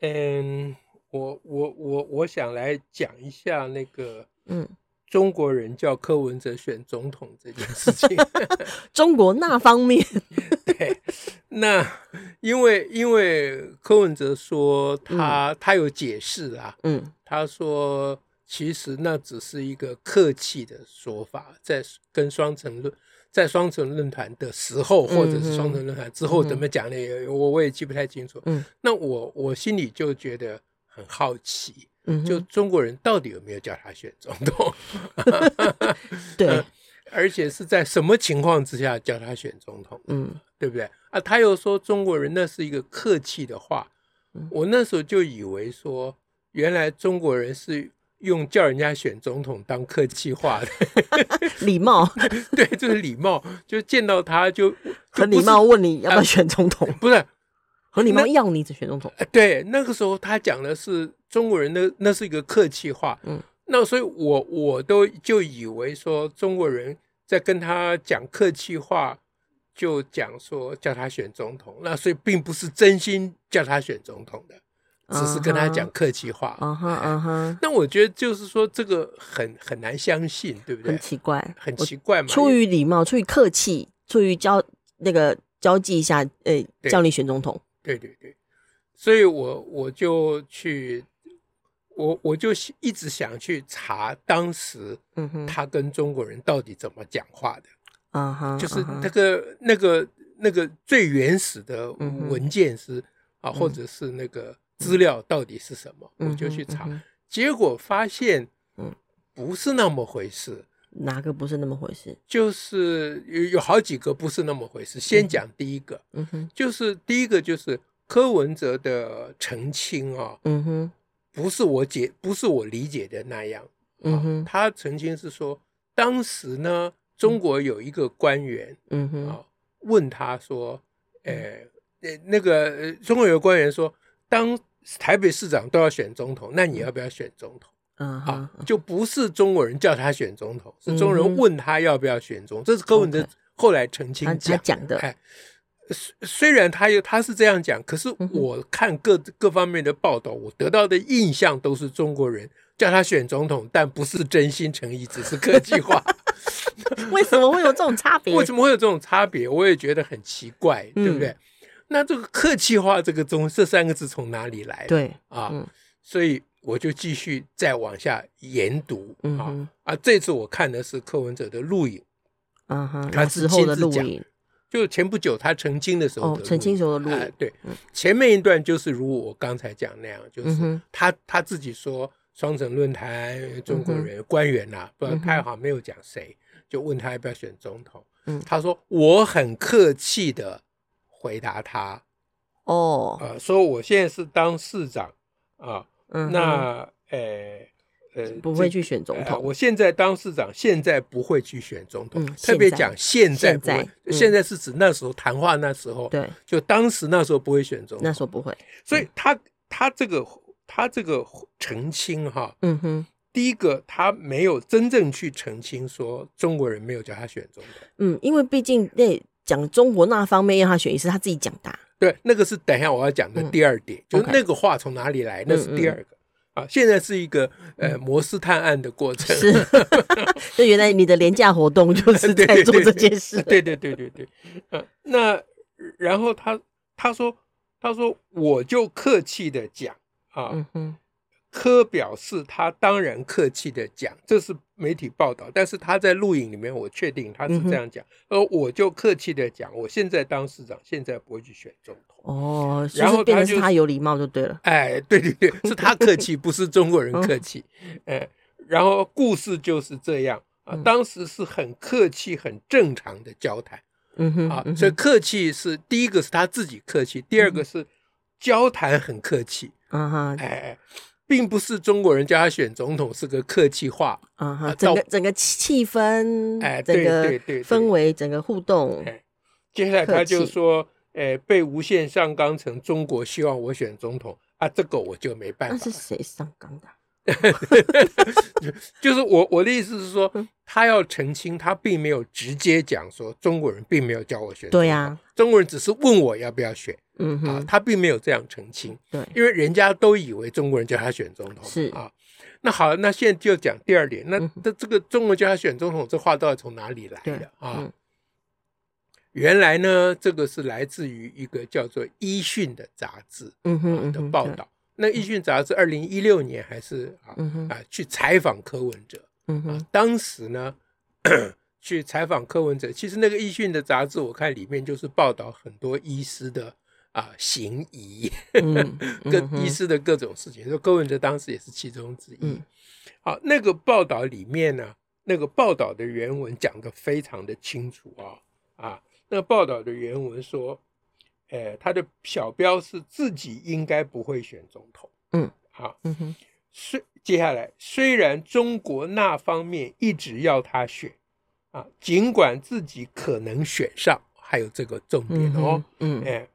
嗯，我我我我想来讲一下那个，嗯，中国人叫柯文哲选总统这件事情。中国那方面，对，那因为因为柯文哲说他、嗯、他有解释啊，嗯，他说其实那只是一个客气的说法，在跟双城论。在双城论坛的时候，或者是双城论坛之后怎么讲呢？我我也记不太清楚。嗯，那我我心里就觉得很好奇，嗯，就中国人到底有没有叫他选总统？对，而且是在什么情况之下叫他选总统？嗯，对不对？啊，他又说中国人那是一个客气的话，我那时候就以为说，原来中国人是。用叫人家选总统当客气话的 礼貌，对，就是礼貌，就见到他就很礼貌问你要不要选总统，不是很礼貌要你选总统。对，那个时候他讲的是中国人的，那是一个客气话。嗯，那所以我我都就以为说中国人在跟他讲客气话，就讲说叫他选总统，那所以并不是真心叫他选总统的。只是跟他讲客气话，嗯哼嗯哼。那我觉得就是说这个很很难相信，对不对？很奇怪，很奇怪嘛。出于礼貌，出于客气，出于交那个交际一下，呃，叫你选总统。对对对，所以我我就去，我我就一直想去查当时，嗯哼，他跟中国人到底怎么讲话的，嗯哼，就是那个那个那个最原始的文件是啊，或者是那个。资料到底是什么？我就去查，结果发现，嗯，不是那么回事。哪个不是那么回事？就是有有好几个不是那么回事。先讲第一个，嗯哼，就是第一个就是柯文哲的澄清啊，嗯哼，不是我解，不是我理解的那样，嗯哼，他澄清是说，当时呢，中国有一个官员，嗯哼，啊，问他说，呃，那个中国有个官员说。当台北市长都要选总统，那你要不要选总统？嗯，啊，就不是中国人叫他选总统，是中国人问他要不要选总统。这是柯文哲后来澄清讲的。哎，虽虽然他有他是这样讲，可是我看各各方面的报道，我得到的印象都是中国人叫他选总统，但不是真心诚意，只是客气话。为什么会有这种差别？为什么会有这种差别？我也觉得很奇怪，对不对？那这个客气话，这个中这三个字从哪里来的？对啊，嗯、所以我就继续再往下研读、嗯、啊啊！这次我看的是柯文哲的录影，嗯哼，他之后的录影，就前不久他澄清的时候的、哦，澄清时候的录影、啊，对，嗯、前面一段就是如我刚才讲那样，就是他、嗯、他自己说双城论坛中国人、嗯、官员呐、啊，不，他好像没有讲谁，就问他要不要选总统，嗯，他说我很客气的。回答他，哦，呃，说我现在是当市长啊，嗯，那，呃，呃，不会去选总统。我现在当市长，现在不会去选总统。特别讲现在，现在，现在是指那时候谈话那时候，对，就当时那时候不会选总统，那时候不会。所以他他这个他这个澄清哈，嗯哼，第一个他没有真正去澄清说中国人没有叫他选总统，嗯，因为毕竟那。讲中国那方面让他选，也是他自己讲的。对，那个是等一下我要讲的第二点，就是那个话从哪里来，那是第二个啊。现在是一个呃摩斯探案的过程，是，就原来你的廉价活动就是在做这件事。对对对对对，嗯，那然后他他说他说我就客气的讲啊，嗯哼。柯表示，他当然客气的讲，这是媒体报道，但是他在录影里面，我确定他是这样讲。而、我就客气的讲，我现在当市长，现在不会去选总统。哦，然后他就他有礼貌就对了。哎，对对对，是他客气，不是中国人客气。嗯、哎，然后故事就是这样啊，当时是很客气、很正常的交谈。嗯哼，啊，所以客气是第一个是他自己客气，第二个是交谈很客气。嗯哼，哎，并不是中国人叫他选总统是个客气话，啊哈，整个整个气氛，哎，对对对，氛围，整个互动。接下来他就说，哎，被无限上纲成中国希望我选总统啊，这个我就没办法。那是谁上纲的？就是我我的意思是说，他要澄清，他并没有直接讲说中国人并没有叫我选。对呀，中国人只是问我要不要选。嗯哼，啊，他并没有这样澄清。对，因为人家都以为中国人叫他选总统。是啊，那好，那现在就讲第二点。那这这个中国人叫他选总统，这话到底从哪里来的啊？原来呢，这个是来自于一个叫做《医讯》的杂志嗯哼的报道。那《医讯》杂志二零一六年还是啊、嗯、啊去采访柯文哲，嗯哼、啊，当时呢 去采访柯文哲，其实那个《医讯》的杂志我看里面就是报道很多医师的啊行医，嗯嗯、跟医师的各种事情，说柯文哲当时也是其中之一。嗯、好，那个报道里面呢，那个报道的原文讲的非常的清楚啊啊，那个报道的原文说。哎，他的小标是自己应该不会选总统。嗯，好，嗯哼，虽接下来虽然中国那方面一直要他选，啊，尽管自己可能选上，还有这个重点哦，嗯，嗯，哎，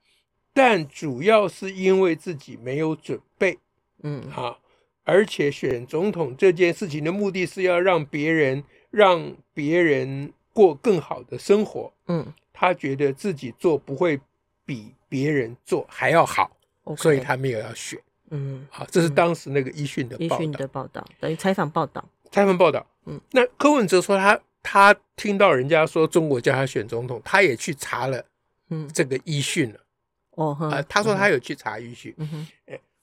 但主要是因为自己没有准备，嗯，啊，而且选总统这件事情的目的是要让别人让别人过更好的生活，嗯，他觉得自己做不会。比别人做还要好.所以他没有要选。嗯，好，这是当时那个一讯的报，一讯的报道，等于采访报道。采访报道，嗯，那柯文哲说他他听到人家说中国叫他选总统，他也去查了，嗯，这个一讯了。哦，啊，他说他有去查医讯，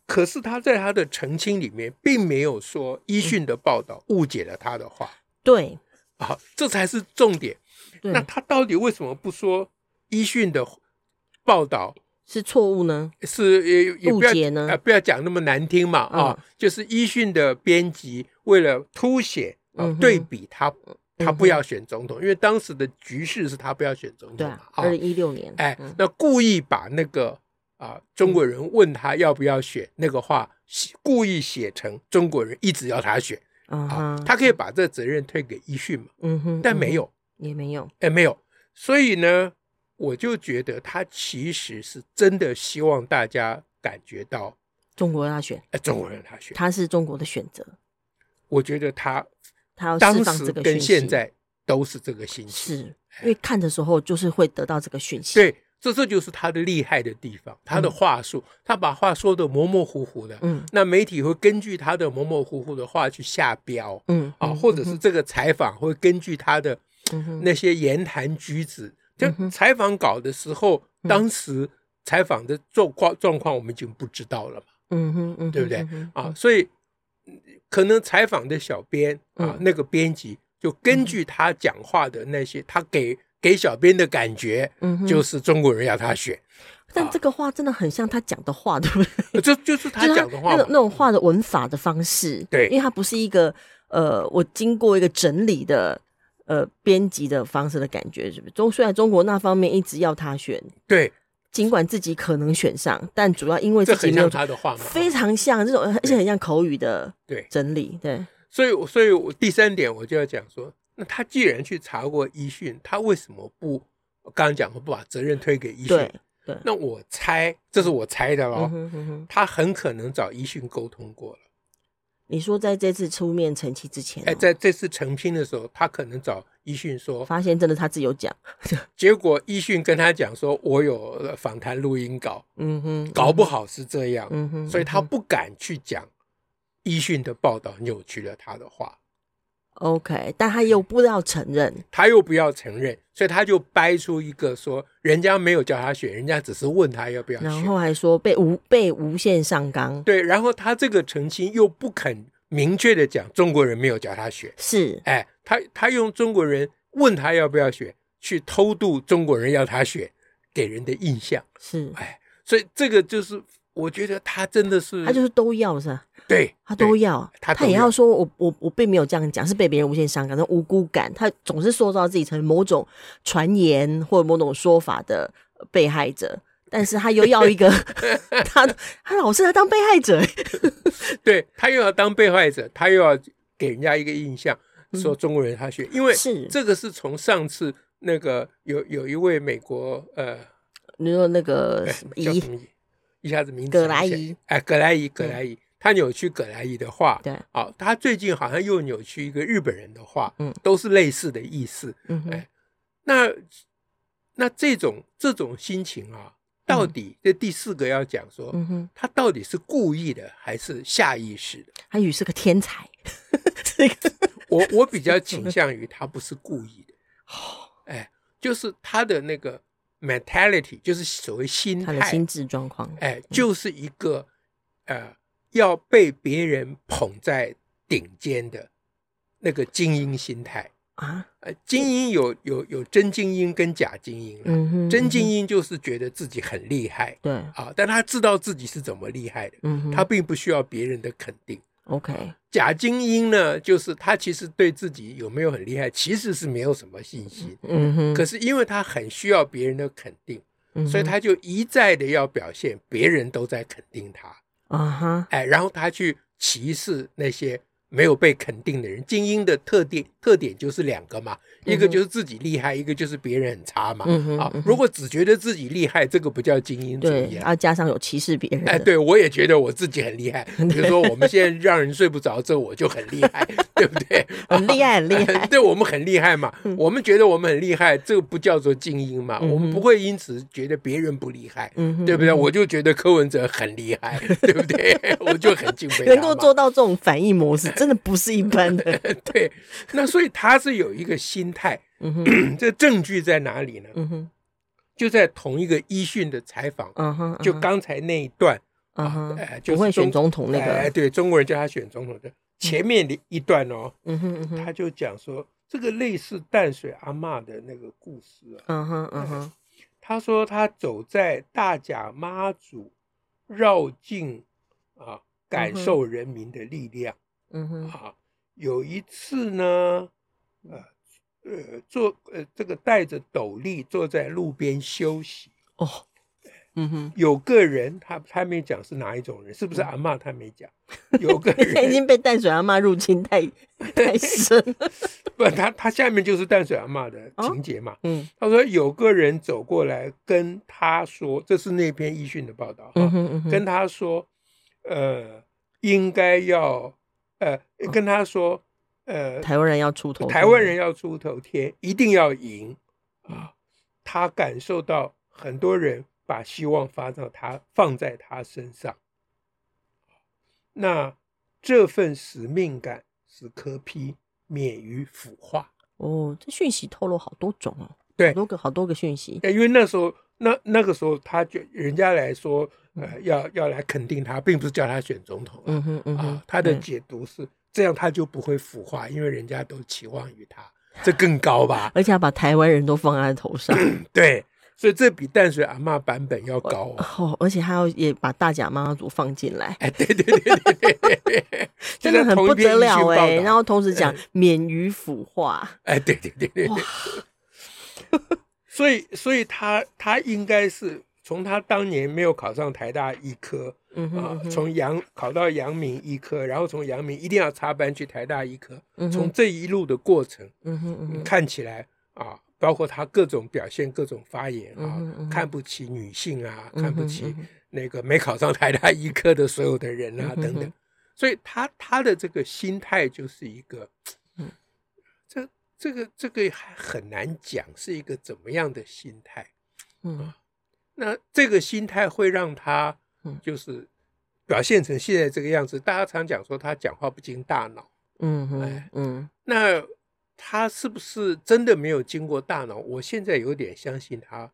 可是他在他的澄清里面并没有说医讯的报道误解了他的话。对，啊，这才是重点。那他到底为什么不说医讯的？报道是错误呢？是也也不要误解呢？啊，不要讲那么难听嘛啊！嗯、就是医讯的编辑为了凸显啊、嗯、对比他，他不要选总统，嗯、因为当时的局势是他不要选总统。对，二零一六年。哎，嗯、那故意把那个啊中国人问他要不要选、嗯、那个话，故意写成中国人一直要他选、啊，他可以把这责任推给一迅嘛？嗯哼，但没有，嗯、也没有，哎，没有，所以呢。我就觉得他其实是真的希望大家感觉到中国人他选，哎，中国人他选，他是中国的选择。我觉得他他要释放这个讯息，跟现在都是这个信息，是因为看的时候就是会得到这个讯息。对，这这就是他的厉害的地方，他的话术，嗯、他把话说的模模糊糊的，嗯，那媒体会根据他的模模糊糊的话去下标，嗯啊，或者是这个采访会根据他的那些言谈举止。就采访稿的时候，嗯、当时采访的状况状况我们已经不知道了嘛，嗯哼，嗯哼对不对？嗯、啊，所以可能采访的小编啊，嗯、那个编辑就根据他讲话的那些，嗯、他给给小编的感觉，嗯就是中国人要他选。嗯、但这个话真的很像他讲的话，对不对？就就是他讲的话，那种那种话的文法的方式，对，因为他不是一个呃，我经过一个整理的。呃，编辑的方式的感觉是不是？中虽然中国那方面一直要他选，对，尽管自己可能选上，但主要因为自己没有他的话嘛，非常像这种，而且很像口语的对整理对。对，所以，所以我第三点我就要讲说，那他既然去查过医讯，他为什么不刚刚讲过不把责任推给医讯？对，对，那我猜，这是我猜的喽，嗯哼嗯哼，他很可能找医讯沟通过了。你说在这次出面澄清之前，哎，在这次澄清的时候，他可能找一讯说，发现真的他自己有讲，结果一讯跟他讲说，我有访谈录音稿，嗯哼，搞不好是这样，嗯哼，所以他不敢去讲一讯的报道扭曲了他的话。OK，但他又不要承认，他又不要承认，所以他就掰出一个说，人家没有叫他选，人家只是问他要不要选，然后还说被无被无限上纲。对，然后他这个澄清又不肯明确的讲中国人没有叫他选，是，哎，他他用中国人问他要不要选，去偷渡中国人要他选给人的印象，是，哎，所以这个就是我觉得他真的是，他就是都要是吧？对他都要，他他也要说我我我并没有这样讲，是被别人无限伤感，那无辜感，他总是塑造自己成某种传言或者某种说法的被害者，但是他又要一个 他他老是来当被害者，对他又要当被害者，他又要给人家一个印象，说中国人他学，因为是。这个是从上次那个有有一位美国呃，你说那个伊一下子名字葛莱伊，哎，葛莱伊，葛莱伊，他扭曲葛莱伊的话，对，啊，他最近好像又扭曲一个日本人的话，嗯，都是类似的意思，嗯，哎，那那这种这种心情啊。到底这第四个要讲说，嗯哼，他到底是故意的还是下意识的？他以为是个天才，我我比较 倾向于他不是故意的。哎，就是他的那个 mentality，就是所谓心态、心智状况，哎，就是一个呃要被别人捧在顶尖的那个精英心态。啊，呃，精英有有有真精英跟假精英了，嗯哼，真精英就是觉得自己很厉害，对，啊，但他知道自己是怎么厉害的，嗯哼，他并不需要别人的肯定，OK。假精英呢，就是他其实对自己有没有很厉害，其实是没有什么信心，嗯哼，可是因为他很需要别人的肯定，所以他就一再的要表现别人都在肯定他，啊哈，哎，然后他去歧视那些。没有被肯定的人，精英的特定特点就是两个嘛，嗯、一个就是自己厉害，一个就是别人很差嘛。啊，如果只觉得自己厉害，这个不叫精英主义，啊。加上有歧视别人。哎，对，我也觉得我自己很厉害。比如说我们现在让人睡不着，这我就很厉害，对不对？很厉害，很厉害。对，我们很厉害嘛。我们觉得我们很厉害，这个不叫做精英嘛。我们不会因此觉得别人不厉害，对不对？我就觉得柯文哲很厉害，对不对？我就很敬佩。能够做到这种反应模式。真的不是一般的，对。那所以他是有一个心态，嗯哼，这证据在哪里呢？嗯哼，就在同一个一讯的采访，嗯哼，就刚才那一段，嗯哼，哎，就会选总统那个，哎，对，中国人叫他选总统的前面的一段哦，嗯哼，他就讲说这个类似淡水阿嬷的那个故事啊，嗯哼，嗯哼，他说他走在大甲妈祖绕境啊，感受人民的力量。嗯哼，啊，有一次呢，呃，呃，坐呃，这个戴着斗笠坐在路边休息。哦，嗯哼，有个人他他没讲是哪一种人，是不是阿嬷？他没讲，有个 人。已经被淡水阿嬷入侵太太深了，不，他他下面就是淡水阿嬷的情节嘛，嗯，他说有个人走过来跟他说，这是那篇一讯的报道，嗯哼，嗯哼，跟他说，呃，应该要。呃，跟他说，呃，台湾人要出头，台湾人要出头天，一定要赢啊！他感受到很多人把希望发到他，放在他身上，那这份使命感使柯批免于腐化。哦，这讯息透露好多种哦，对，好多个好多个讯息。因为那时候，那那个时候，他就人家来说。呃，要要来肯定他，并不是叫他选总统。嗯哼，嗯哼，啊，他的解读是这样，他就不会腐化，因为人家都期望于他，这更高吧？而且要把台湾人都放在头上。对，所以这比淡水阿嬷版本要高哦。而且还要也把大甲妈祖放进来。哎，对对对对对对，真的很不得了哎。然后同时讲免于腐化。哎，对对对对对。所以，所以他他应该是。从他当年没有考上台大医科，嗯哼嗯哼啊，从阳考到阳明医科，然后从阳明一定要插班去台大医科，嗯、从这一路的过程，嗯哼嗯哼看起来啊，包括他各种表现、各种发言啊，嗯哼看不起女性啊，看不起那个没考上台大医科的所有的人啊，等等，所以他他的这个心态就是一个，嗯、这这个这个还很难讲是一个怎么样的心态，嗯。啊那这个心态会让他，就是表现成现在这个样子。大家常讲说他讲话不经大脑，嗯哎，嗯，那他是不是真的没有经过大脑？我现在有点相信他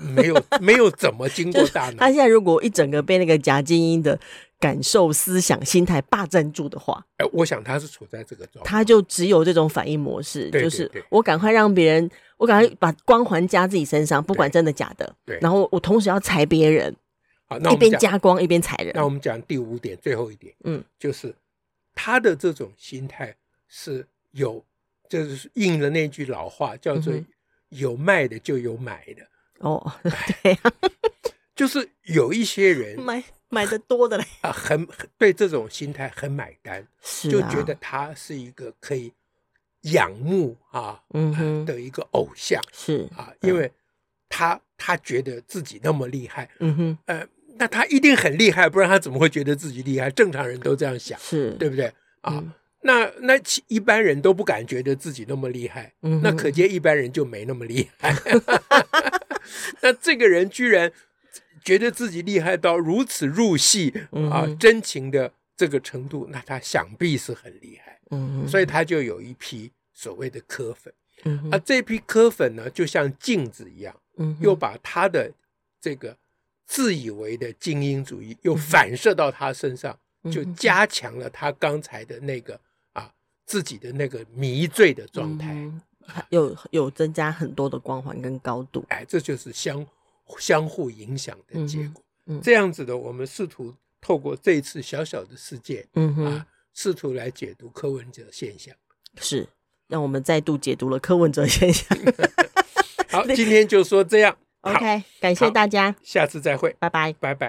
没有，没有怎么经过大脑。他现在如果一整个被那个夹精英的感受、思想、心态霸占住的话，哎，我想他是处在这个状态，他就只有这种反应模式，就是我赶快让别人。我赶快把光环加自己身上，不管真的假的。对，然后我同时要踩别人，好，那一边加光一边踩人。那我们讲第五点，最后一点，嗯，就是他的这种心态是有，就是应了那句老话，叫做有卖的就有买的，哦，对呀，就是有一些人买买的多的嘞。啊，很对这种心态很买单，是就觉得他是一个可以仰慕啊，嗯的一个偶像，是啊，因为他他觉得自己那么厉害，嗯哼，呃，那他一定很厉害，不然他怎么会觉得自己厉害？正常人都这样想，是。对不对？啊？那那一般人都不敢觉得自己那么厉害，嗯、那可见一般人就没那么厉害。那这个人居然觉得自己厉害到如此入戏、啊，真情的这个程度，那他想必是很厉害。嗯，所以他就有一批所谓的科粉。嗯哼，啊，这批科粉呢，就像镜子一样，嗯，又把他的这个自以为的精英主义又反射到他身上，嗯、就加强了他刚才的那个。自己的那个迷醉的状态，嗯、有有增加很多的光环跟高度，哎，这就是相相互影响的结果。嗯嗯、这样子的，我们试图透过这一次小小的事件，嗯哼啊，试图来解读柯文哲现象，是让我们再度解读了柯文哲现象。好，今天就说这样。OK，感谢大家，下次再会，拜拜，拜拜。